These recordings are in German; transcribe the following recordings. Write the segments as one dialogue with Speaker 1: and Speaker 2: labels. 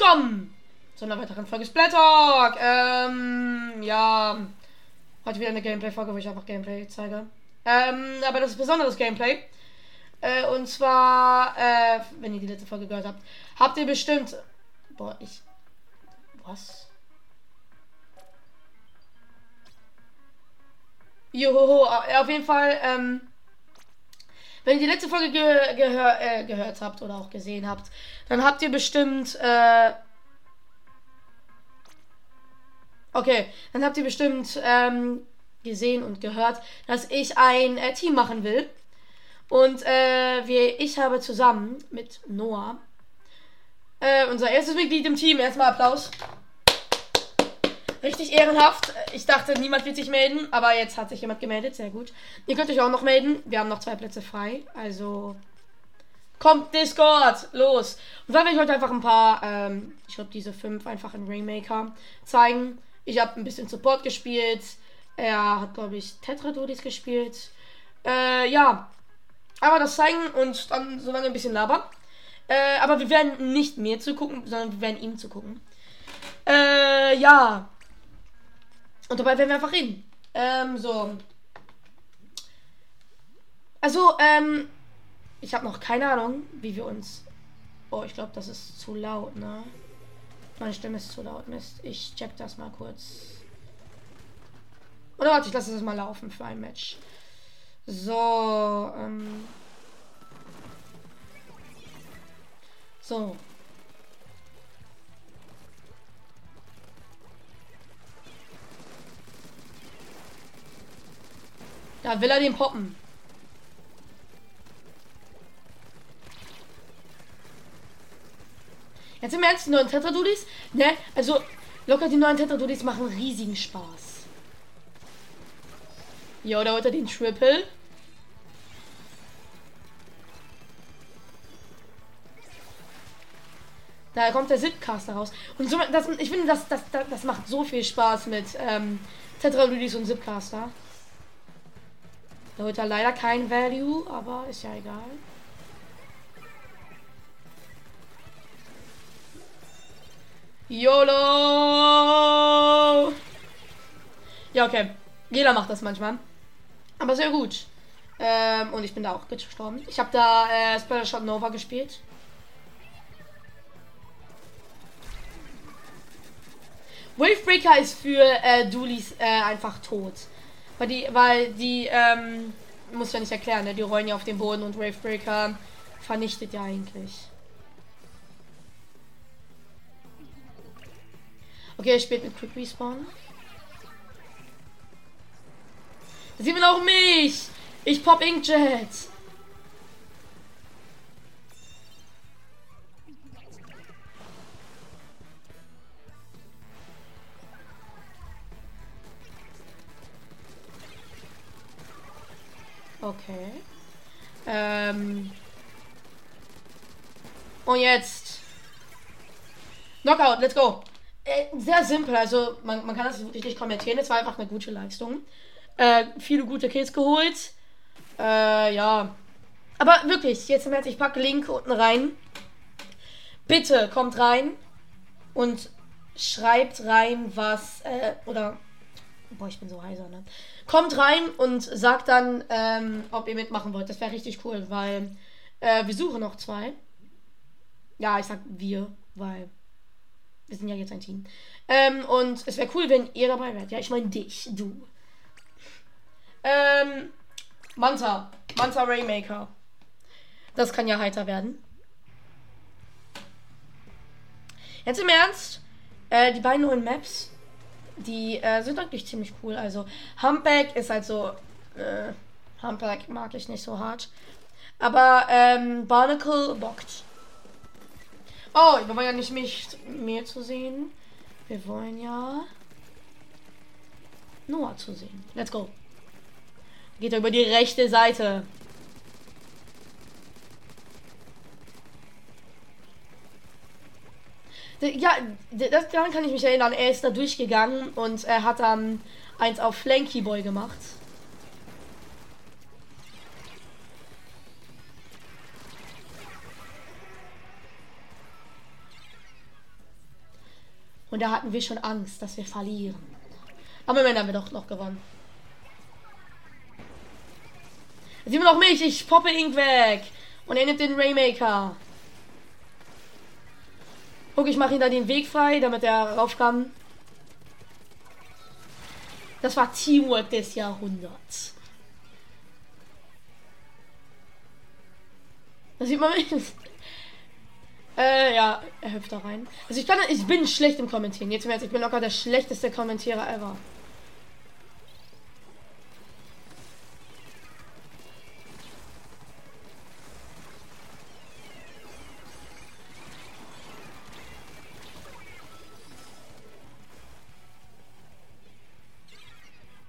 Speaker 1: willkommen zu einer weiteren Folge Splattalk. Ähm, ja, heute wieder eine Gameplay-Folge, wo ich einfach Gameplay zeige. Ähm, aber das ist besonderes Gameplay. Äh, und zwar, äh, wenn ihr die letzte Folge gehört habt, habt ihr bestimmt. Boah, ich. Was? Johoho, auf jeden Fall, ähm, wenn ihr die letzte Folge ge gehör äh, gehört habt oder auch gesehen habt, dann habt ihr bestimmt, äh, okay, dann habt ihr bestimmt ähm, gesehen und gehört, dass ich ein äh, Team machen will. Und äh, wir, ich habe zusammen mit Noah äh, unser erstes Mitglied im Team. Erstmal Applaus. Richtig ehrenhaft. Ich dachte, niemand wird sich melden, aber jetzt hat sich jemand gemeldet. Sehr gut. Ihr könnt euch auch noch melden. Wir haben noch zwei Plätze frei. Also kommt Discord, los. Und dann werde ich heute einfach ein paar, ähm, ich glaube diese fünf einfach in Ringmaker zeigen. Ich habe ein bisschen Support gespielt. Er hat, glaube ich, Tetradodis gespielt. Äh, ja. Aber das zeigen und dann so lange ein bisschen labern. Äh, aber wir werden nicht mir zugucken, sondern wir werden ihm zugucken. Äh, ja. Und dabei werden wir einfach reden. Ähm, so. Also, ähm, ich habe noch keine Ahnung, wie wir uns. Oh, ich glaube, das ist zu laut, ne? Meine Stimme ist zu laut, Mist. Ich check das mal kurz. Oder warte, ich lasse das mal laufen für ein Match. So, ähm. So, Da will er den poppen. Jetzt im Ernst, die neuen Tetradudis, ne? Also, locker die neuen Tetradudis machen riesigen Spaß. Ja, da holt er den Triple. Da kommt der Zipcaster raus. Und so, das, ich finde, das, das, das, das macht so viel Spaß mit ähm, Tetradudis und Zipcaster. Er leider kein Value, aber ist ja egal. YOLO! Ja, okay. Jeder macht das manchmal. Aber sehr gut. Ähm, und ich bin da auch gestorben. Ich habe da äh, Spell Shot Nova gespielt. Wavebreaker ist für äh, Dulis äh, einfach tot. Weil die, weil die, ähm, muss ja nicht erklären, ne? Die rollen ja auf den Boden und Wavebreaker vernichtet ja eigentlich. Okay, er spielt mit Quick Respawn. Da sieht man auch mich! Ich pop Inkjet! Okay. Ähm. Und jetzt. Knockout, let's go. Äh, sehr simpel, also man, man kann das nicht kommentieren. Es war einfach eine gute Leistung. Äh, viele gute Kills geholt. Äh, ja. Aber wirklich, jetzt im März, ich packe Link unten rein. Bitte kommt rein und schreibt rein, was, äh, oder Boah, ich bin so heiser, ne? Kommt rein und sagt dann, ähm, ob ihr mitmachen wollt. Das wäre richtig cool, weil äh, wir suchen noch zwei. Ja, ich sag wir, weil wir sind ja jetzt ein Team. Ähm, und es wäre cool, wenn ihr dabei wärt. Ja, ich meine dich, du. Ähm, Manta. Manta Raymaker. Das kann ja heiter werden. Jetzt im Ernst. Äh, die beiden neuen Maps die äh, sind eigentlich ziemlich cool. Also Humpback ist halt so. Äh, Humpback mag ich nicht so hart. Aber ähm, Barnacle bockt. Oh, wir wollen ja nicht mich mehr zu sehen. Wir wollen ja Noah zu sehen. Let's go. Geht er über die rechte Seite. Ja, das, daran kann ich mich erinnern. Er ist da durchgegangen und er hat dann eins auf Flanky Boy gemacht. Und da hatten wir schon Angst, dass wir verlieren. Aber am Ende haben wir doch noch gewonnen. Jetzt sieht man noch mich. Ich poppe Ink weg. Und er nimmt den Raymaker. Guck, ich mache ihn da den Weg frei, damit er rauf kann. Das war Teamwork des Jahrhunderts. Das sieht man nicht. Äh, ja, er hüpft da rein. Also ich kann, ich bin schlecht im Kommentieren. Jetzt im ich bin locker der schlechteste Kommentierer ever.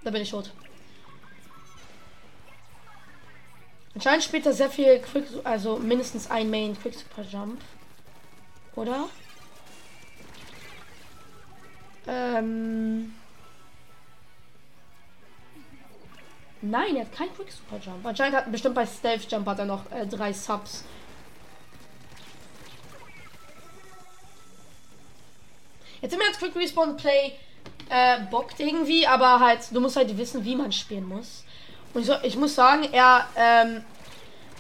Speaker 1: Da bin ich tot. Anscheinend spielt er sehr viel Quick, also mindestens ein Main Quick Super Jump. Oder? Ähm. Nein, er hat kein Quick Super Jump. Anscheinend hat bestimmt bei Stealth Jump hat er noch äh, drei Subs. Jetzt wir jetzt Quick Respawn Play äh, bockt irgendwie, aber halt, du musst halt wissen, wie man spielen muss. Und so, ich muss sagen, er, ähm,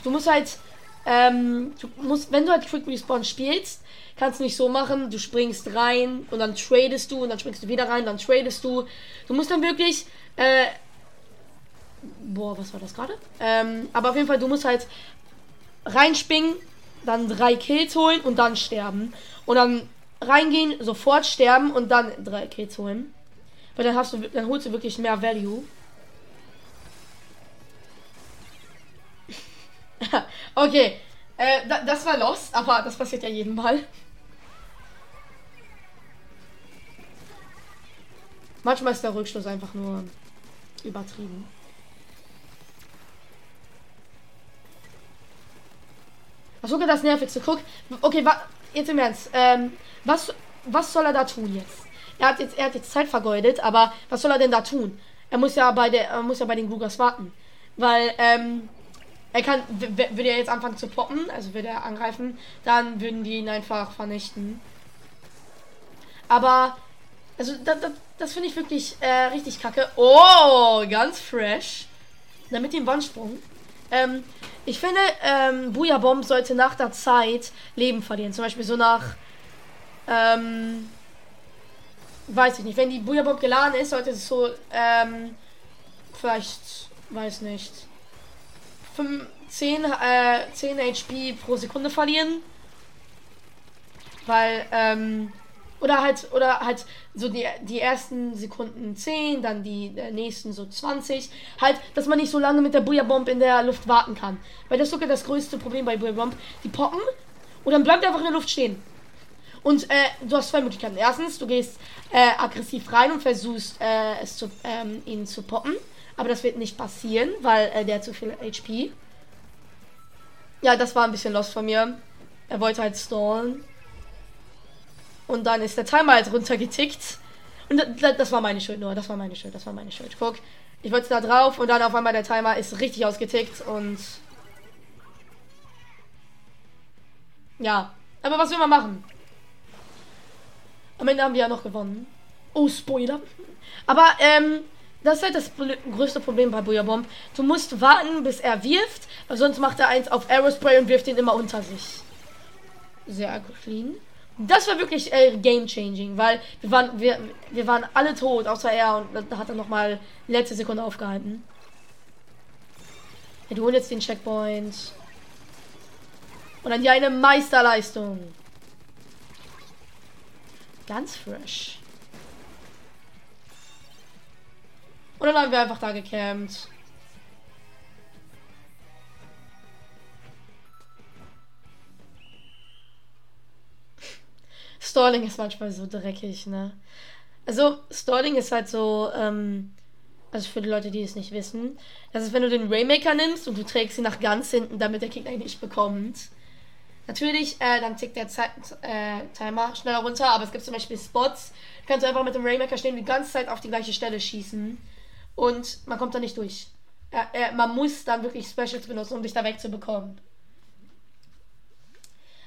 Speaker 1: du musst halt, ähm, du musst, wenn du halt Quick Respawn spielst, kannst du nicht so machen, du springst rein und dann tradest du und dann springst du wieder rein, dann tradest du. Du musst dann wirklich, äh, boah, was war das gerade? Ähm, aber auf jeden Fall, du musst halt reinspringen, dann drei Kills holen und dann sterben. Und dann reingehen, sofort sterben und dann drei Kills holen. Weil dann hast du, dann holst du wirklich mehr Value. okay. Äh, da, das war lost, aber das passiert ja jeden Mal. Manchmal ist der Rückschluss einfach nur übertrieben. Achso, das nervigste. Guck. Okay, jetzt im Ernst. Ähm, was, was soll er da tun jetzt? Er hat jetzt, er hat jetzt Zeit vergeudet, aber was soll er denn da tun? Er muss ja bei der, er muss ja bei den Gugas warten. Weil, ähm, er kann, würde er jetzt anfangen zu poppen, also würde er angreifen, dann würden die ihn einfach vernichten. Aber, also, das, das, das finde ich wirklich äh, richtig kacke. Oh, ganz fresh. Damit dem Wandsprung. Ähm, ich finde, ähm, Booyah Bomb sollte nach der Zeit Leben verlieren. Zum Beispiel so nach, ähm, weiß ich nicht. Wenn die Booyah Bomb geladen ist, sollte es so, ähm, vielleicht, weiß nicht, 5, 10, äh, 10 HP pro Sekunde verlieren. Weil, ähm, oder halt, oder halt so die, die ersten Sekunden 10, dann die äh, nächsten so 20. Halt, dass man nicht so lange mit der Booyah Bomb in der Luft warten kann. Weil das ist sogar das größte Problem bei Booyah Bomb. Die poppen und dann bleibt er einfach in der Luft stehen. Und äh, du hast zwei Möglichkeiten. Erstens, du gehst äh, aggressiv rein und versuchst äh, es zu, ähm, ihn zu poppen. Aber das wird nicht passieren, weil äh, der hat zu viel HP. Ja, das war ein bisschen lost von mir. Er wollte halt stallen. Und dann ist der Timer halt runtergetickt. Und das war meine Schuld nur. Das war meine Schuld. Das war meine Schuld. Guck, ich wollte da drauf und dann auf einmal der Timer ist richtig ausgetickt und. Ja. Aber was will man machen? Am Ende haben wir ja noch gewonnen. Oh, Spoiler. Aber, ähm, das ist halt das größte Problem bei Booyah Bomb. Du musst warten, bis er wirft, weil sonst macht er eins auf Aerospray und wirft ihn immer unter sich. Sehr clean. Das war wirklich äh, game changing, weil wir waren, wir, wir waren alle tot, außer er und da hat er nochmal letzte Sekunde aufgehalten. Wir holen jetzt den Checkpoint. Und dann hier eine Meisterleistung. Ganz fresh. Und dann haben wir einfach da gecampt. Stalling ist manchmal so dreckig, ne? Also, Stalling ist halt so, ähm, also für die Leute, die es nicht wissen, das ist, wenn du den Raymaker nimmst und du trägst ihn nach ganz hinten, damit der Gegner ihn nicht bekommt. Natürlich, äh, dann tickt der Zeit, äh, Timer schneller runter, aber es gibt zum Beispiel Spots, kannst du einfach mit dem Raymaker stehen, die ganze Zeit auf die gleiche Stelle schießen und man kommt da nicht durch. Äh, man muss dann wirklich Specials benutzen, um dich da wegzubekommen.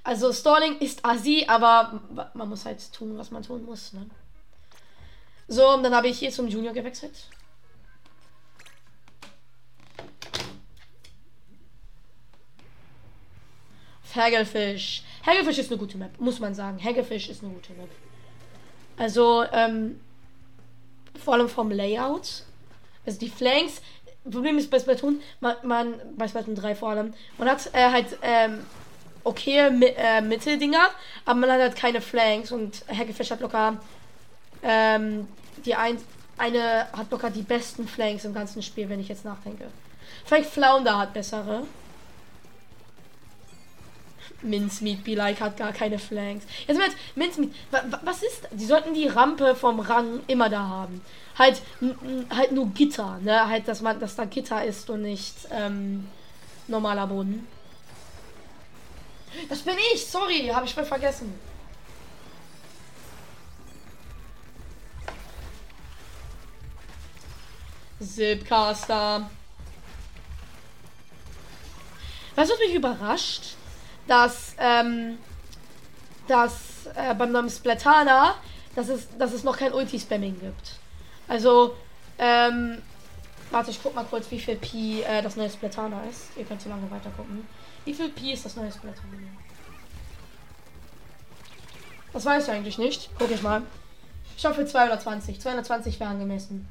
Speaker 1: Also Stalling ist assi, aber man muss halt tun, was man tun muss. Ne? So, und dann habe ich hier zum Junior gewechselt. Hagelfish. Hagelfish ist eine gute Map, muss man sagen. Hagelfish ist eine gute Map. Also, ähm, vor allem vom Layout. Also die Flanks. Problem ist bei Splatoon, man, man bei Splatoon 3 vor allem, man hat äh, halt ähm, okay mi äh, Mitteldinger, aber man hat halt keine Flanks und Hackefish hat locker ähm, die ein, eine hat locker die besten Flanks im ganzen Spiel, wenn ich jetzt nachdenke. Vielleicht Flounder hat bessere. Mincemeat Be Like hat gar keine Flanks. Jetzt mit Mincemeat, was ist? Die sollten die Rampe vom Rang immer da haben. Halt, halt nur Gitter, ne? Halt, dass man, dass da Gitter ist und nicht ähm, normaler Boden. Das bin ich, sorry, habe ich voll vergessen. Zipcaster. Weißt du, was mich überrascht? Dass, ähm, dass äh, beim Namen Splatana, dass es, dass es noch kein Ulti-Spamming gibt. Also, ähm, warte, ich guck mal kurz, wie viel Pi äh, das neue Splatana ist. Ihr könnt so lange weiter gucken. Wie viel Pi ist das neue Splatana? Das weiß ich eigentlich nicht. Guck ich mal. Ich hoffe 220. 220 wäre angemessen.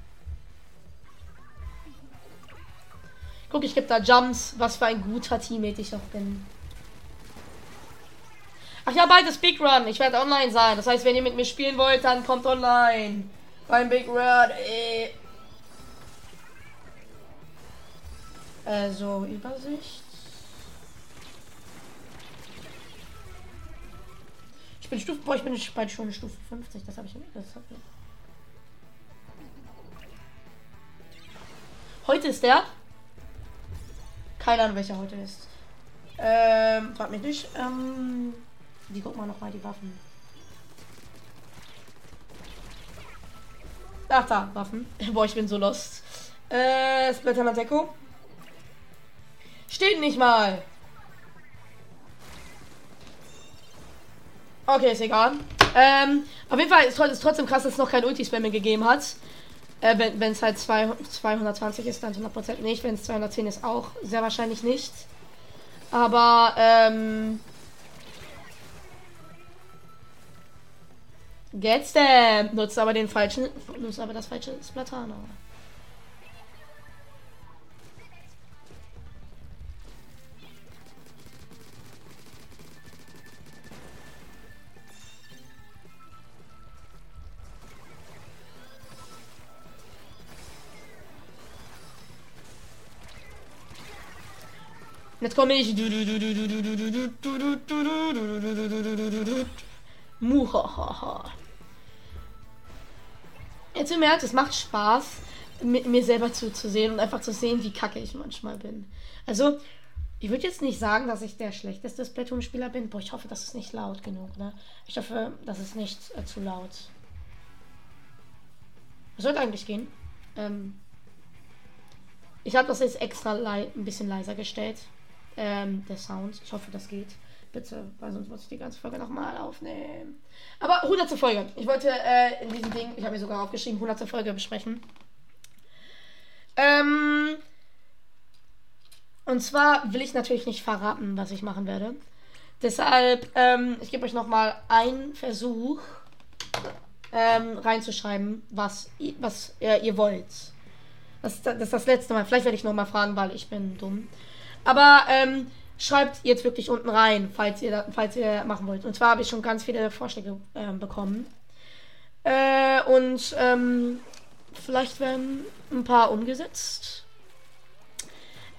Speaker 1: Guck, ich gebe da Jumps. Was für ein guter Teammate ich auch bin. Ach ja, bald ist Big Run. Ich werde online sein. Das heißt, wenn ihr mit mir spielen wollt, dann kommt online. Beim Big Run. Ey. Äh. Also, Übersicht. Ich bin Stufe. Boah, ich bin bald schon Stufe 50. Das habe ich nicht. Hab ich. Heute ist der. Keine Ahnung, welcher heute ist. Ähm, frag mich nicht. Ähm. Die gucken wir noch mal die Waffen. Ach da, Waffen. Boah, ich bin so lost. Äh, Splatter Deko. Steht nicht mal. Okay, ist egal. Ähm, auf jeden Fall ist es trotzdem krass, dass es noch kein Ulti-Spam gegeben hat. Äh, wenn es halt zwei, 220 ist, dann 100% nicht. Wenn es 210 ist, auch sehr wahrscheinlich nicht. Aber, ähm, Get Stamp. Nutzt aber den falschen. Nutzt aber das falsche Splatana. Jetzt komme ich. Muhahaha. Jetzt im Ernst, es macht Spaß, mir selber zuzusehen und einfach zu sehen, wie kacke ich manchmal bin. Also, ich würde jetzt nicht sagen, dass ich der schlechteste Splatoon-Spieler bin. Boah, ich hoffe, das ist nicht laut genug, ne? Ich hoffe, das ist nicht äh, zu laut. Was sollte eigentlich gehen? Ähm, ich habe das jetzt extra ein bisschen leiser gestellt. Ähm, der Sound. Ich hoffe, das geht. Bitte, weil sonst muss ich die ganze Folge nochmal aufnehmen. Aber 100. Folge. Ich wollte äh, in diesem Ding, ich habe mir sogar aufgeschrieben, 100. Folge besprechen. Ähm, und zwar will ich natürlich nicht verraten, was ich machen werde. Deshalb, ähm, ich gebe euch nochmal einen Versuch ähm, reinzuschreiben, was, was äh, ihr wollt. Das, das, ist das letzte Mal. Vielleicht werde ich nochmal fragen, weil ich bin dumm. Aber ähm, schreibt jetzt wirklich unten rein, falls ihr, falls ihr machen wollt. Und zwar habe ich schon ganz viele Vorschläge äh, bekommen. Äh, und ähm, vielleicht werden ein paar umgesetzt.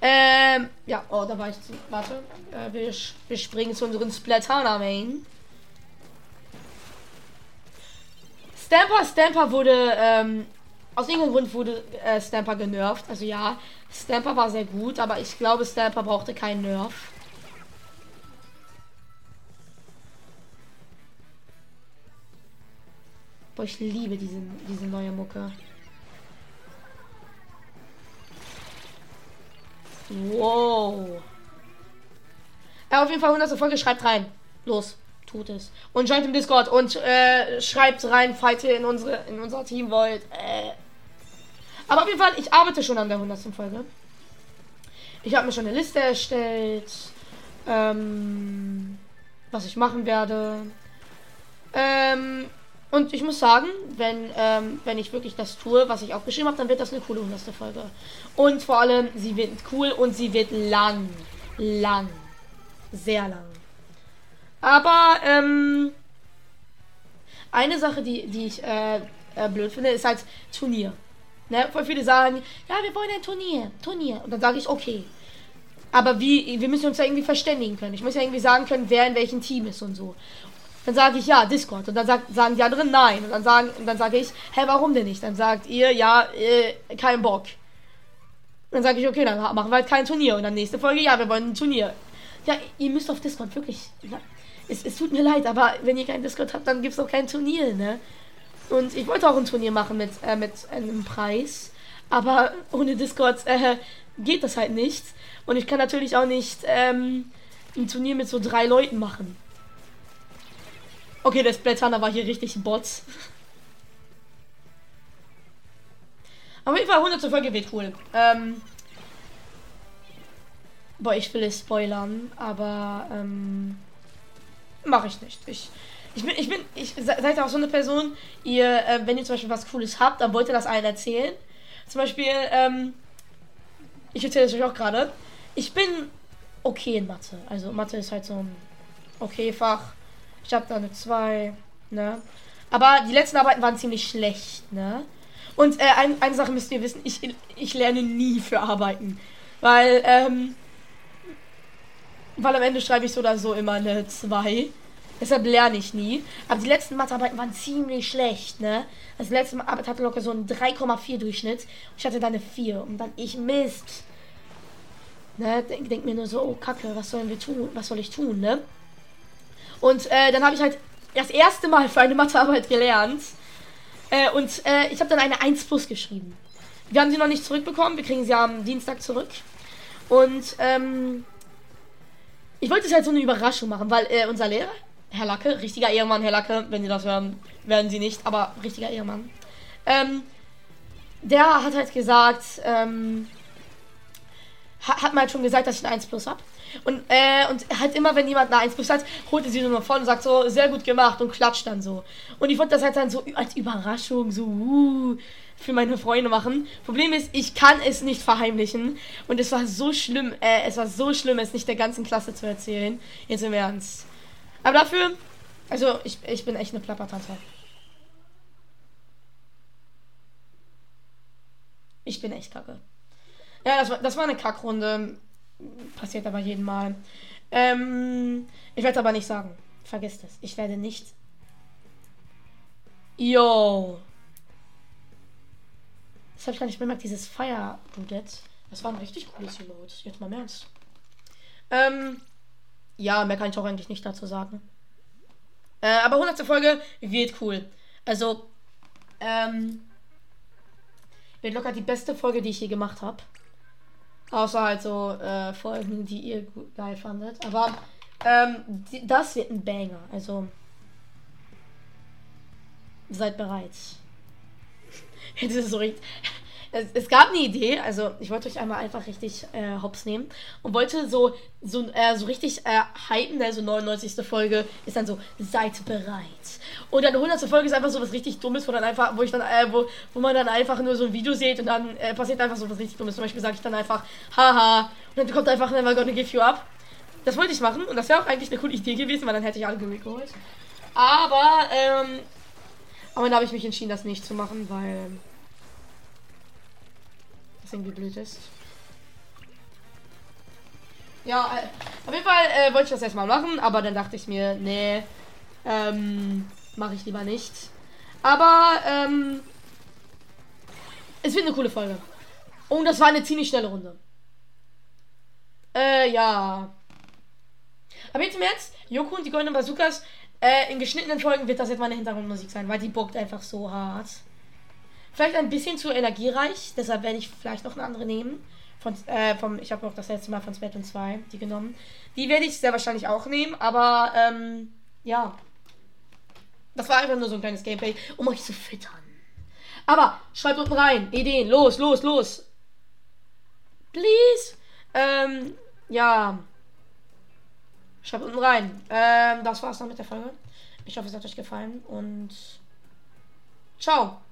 Speaker 1: Ähm, ja, oh, da war ich. Zu, warte. Äh, wir, wir springen zu unseren Splatana Main. Stamper, Stamper wurde, ähm, aus irgendeinem Grund wurde äh, Stamper genervt. Also ja, Stamper war sehr gut, aber ich glaube, Stamper brauchte keinen Nerf. Boah, ich liebe diese, diese neue Mucke. Wow. Ja, auf jeden Fall 100. Folge, schreibt rein. Los, tut es. Und joint im Discord und äh, schreibt rein, falls ihr in, unsere, in unser Team wollt. Äh. Aber auf jeden Fall, ich arbeite schon an der 100. Folge. Ich habe mir schon eine Liste erstellt, ähm, was ich machen werde. Ähm, und ich muss sagen, wenn, ähm, wenn ich wirklich das tue, was ich aufgeschrieben habe, dann wird das eine coole 100. Folge. Und vor allem, sie wird cool und sie wird lang. Lang. Sehr lang. Aber, ähm, eine Sache, die, die ich äh, äh, blöd finde, ist halt Turnier. Ne? Voll viele sagen, ja, wir wollen ein Turnier, Turnier. Und dann sage ich, okay. Aber wie, wir müssen uns ja irgendwie verständigen können. Ich muss ja irgendwie sagen können, wer in welchem Team ist und so. Dann sage ich ja, Discord. Und dann sagt, sagen die anderen nein. Und dann sagen, und sage ich, hä, warum denn nicht? Dann sagt ihr, ja, äh, kein Bock. Dann sage ich, okay, dann machen wir halt kein Turnier. Und dann nächste Folge, ja, wir wollen ein Turnier. Ja, ihr müsst auf Discord wirklich. Es, es tut mir leid, aber wenn ihr kein Discord habt, dann gibt es auch kein Turnier, ne? Und ich wollte auch ein Turnier machen mit, äh, mit einem Preis. Aber ohne Discord äh, geht das halt nicht. Und ich kann natürlich auch nicht ähm, ein Turnier mit so drei Leuten machen. Okay, der Splatter war hier richtig Bots. Auf jeden Fall 100 Folge wird cool. Ähm, boah, ich will es spoilern, aber ähm, mache ich nicht. Ich, ich bin, ich bin, ich seid auch so eine Person, ihr, äh, wenn ihr zum Beispiel was Cooles habt, dann wollt ihr das allen erzählen. Zum Beispiel, ähm, ich erzähle es euch auch gerade. Ich bin okay in Mathe. Also Mathe ist halt so ein okay Fach. Ich habe da eine 2, ne? Aber die letzten Arbeiten waren ziemlich schlecht, ne? Und äh, ein, eine Sache müsst ihr wissen, ich, ich lerne nie für Arbeiten. Weil, ähm, weil am Ende schreibe ich so oder so immer eine 2. Deshalb lerne ich nie. Aber die letzten Mathearbeiten waren ziemlich schlecht, ne? Das letzte Arbeit hatte locker so einen 3,4 Durchschnitt. Und ich hatte da eine 4. Und dann ich Mist. Ne? Denk, denk mir nur so, oh Kacke, was sollen wir tun? Was soll ich tun, ne? Und äh, dann habe ich halt das erste Mal für eine Mathearbeit gelernt. Äh, und äh, ich habe dann eine 1 plus geschrieben. Wir haben sie noch nicht zurückbekommen. Wir kriegen sie am Dienstag zurück. Und ähm, ich wollte es halt so eine Überraschung machen, weil äh, unser Lehrer, Herr Lacke, richtiger Ehemann, Herr Lacke, wenn Sie das hören, werden Sie nicht, aber richtiger Ehemann. Ähm, der hat halt gesagt, ähm, hat, mir halt schon gesagt, dass ich eine 1 plus habe. Und, äh, und halt immer, wenn jemand eine 1 plus hat, holt er sie nur voll und sagt so, sehr gut gemacht und klatscht dann so. Und ich wollte das halt dann so als Überraschung, so, uh, für meine Freunde machen. Problem ist, ich kann es nicht verheimlichen. Und es war so schlimm, äh, es war so schlimm, es nicht der ganzen Klasse zu erzählen. Jetzt im Ernst. Aber dafür, also ich, ich bin echt eine Plappertante. Ich bin echt kacke. Ja, das war, das war eine Kackrunde. Passiert aber jeden Mal. Ähm, ich werde aber nicht sagen. Vergesst es. Ich werde nicht. Yo. Das habe ich gar nicht bemerkt. Dieses Fire Roulette. Das war ein richtig cooles Reload. Jetzt mal im Ernst. Ähm, ja, mehr kann ich auch eigentlich nicht dazu sagen. Äh, aber 100. Folge wird cool. Also, ähm, wird locker die beste Folge, die ich je gemacht habe. Außer halt so äh, Folgen, die ihr geil fandet. Aber ähm, die, das wird ein Banger. Also seid bereit. Jetzt ist es so richtig. Es, es, gab eine Idee, also ich wollte euch einmal einfach richtig äh, hops nehmen und wollte so so, äh, so richtig äh, hypen, also 99. Folge ist dann so, seid bereit. Und dann 100. Folge ist einfach so was richtig Dummes, wo dann einfach, wo ich dann, äh, wo, wo man dann einfach nur so ein Video sieht und dann äh, passiert einfach so was richtig Dummes. Zum Beispiel sage ich dann einfach, haha, und dann kommt einfach, never gonna give you up. Das wollte ich machen und das wäre auch eigentlich eine coole Idee gewesen, weil dann hätte ich alle geholt. Aber, ähm, aber dann habe ich mich entschieden, das nicht zu machen, weil blöd ist. Ja, äh, auf jeden Fall äh, wollte ich das erstmal machen, aber dann dachte ich mir, nee, ähm, mache ich lieber nicht. Aber, ähm, es wird eine coole Folge. Und das war eine ziemlich schnelle Runde. Äh, ja. Aber jetzt im Ernst, Joko und die Goldenen Bazookas, äh, in geschnittenen Folgen wird das jetzt meine Hintergrundmusik sein, weil die bockt einfach so hart. Vielleicht ein bisschen zu energiereich, deshalb werde ich vielleicht noch eine andere nehmen. Von, äh, vom, ich habe auch das letzte Mal von Splatoon 2 die genommen. Die werde ich sehr wahrscheinlich auch nehmen, aber ähm, ja. Das war einfach nur so ein kleines Gameplay, um euch zu füttern. Aber schreibt unten rein. Ideen. Los, los, los. Please. Ähm, ja. Schreibt unten rein. Ähm, das war's dann mit der Folge. Ich hoffe, es hat euch gefallen und ciao.